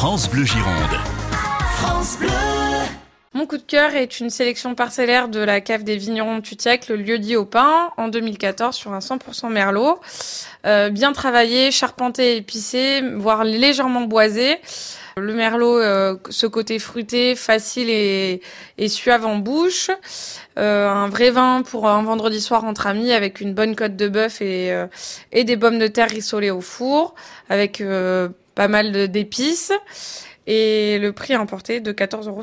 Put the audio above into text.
France Bleu Gironde. France Bleu. Mon coup de cœur est une sélection parcellaire de la cave des vignerons de Tutiac, le lieu dit au pain, en 2014 sur un 100% merlot. Euh, bien travaillé, charpenté, épicé, voire légèrement boisé. Le merlot, euh, ce côté fruité, facile et, et suave en bouche. Euh, un vrai vin pour un vendredi soir entre amis avec une bonne côte de bœuf et, euh, et des pommes de terre rissolées au four avec euh, pas mal d'épices. Et le prix emporté de 14,50 euros.